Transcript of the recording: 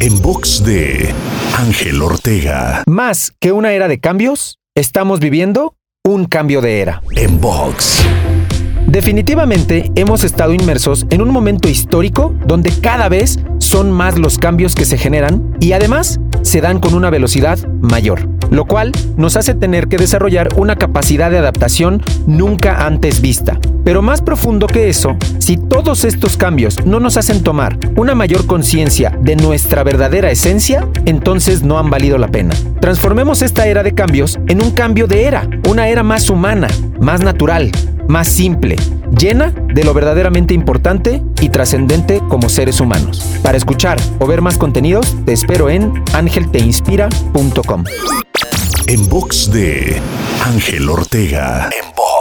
En box de Ángel Ortega. Más que una era de cambios, estamos viviendo un cambio de era. En box. Definitivamente hemos estado inmersos en un momento histórico donde cada vez son más los cambios que se generan y además se dan con una velocidad mayor, lo cual nos hace tener que desarrollar una capacidad de adaptación nunca antes vista. Pero más profundo que eso, si todos estos cambios no nos hacen tomar una mayor conciencia de nuestra verdadera esencia, entonces no han valido la pena. Transformemos esta era de cambios en un cambio de era, una era más humana, más natural, más simple, llena de lo verdaderamente importante y trascendente como seres humanos. Para escuchar o ver más contenidos, te espero en angelteinspira.com. En box de Ángel Ortega. En box.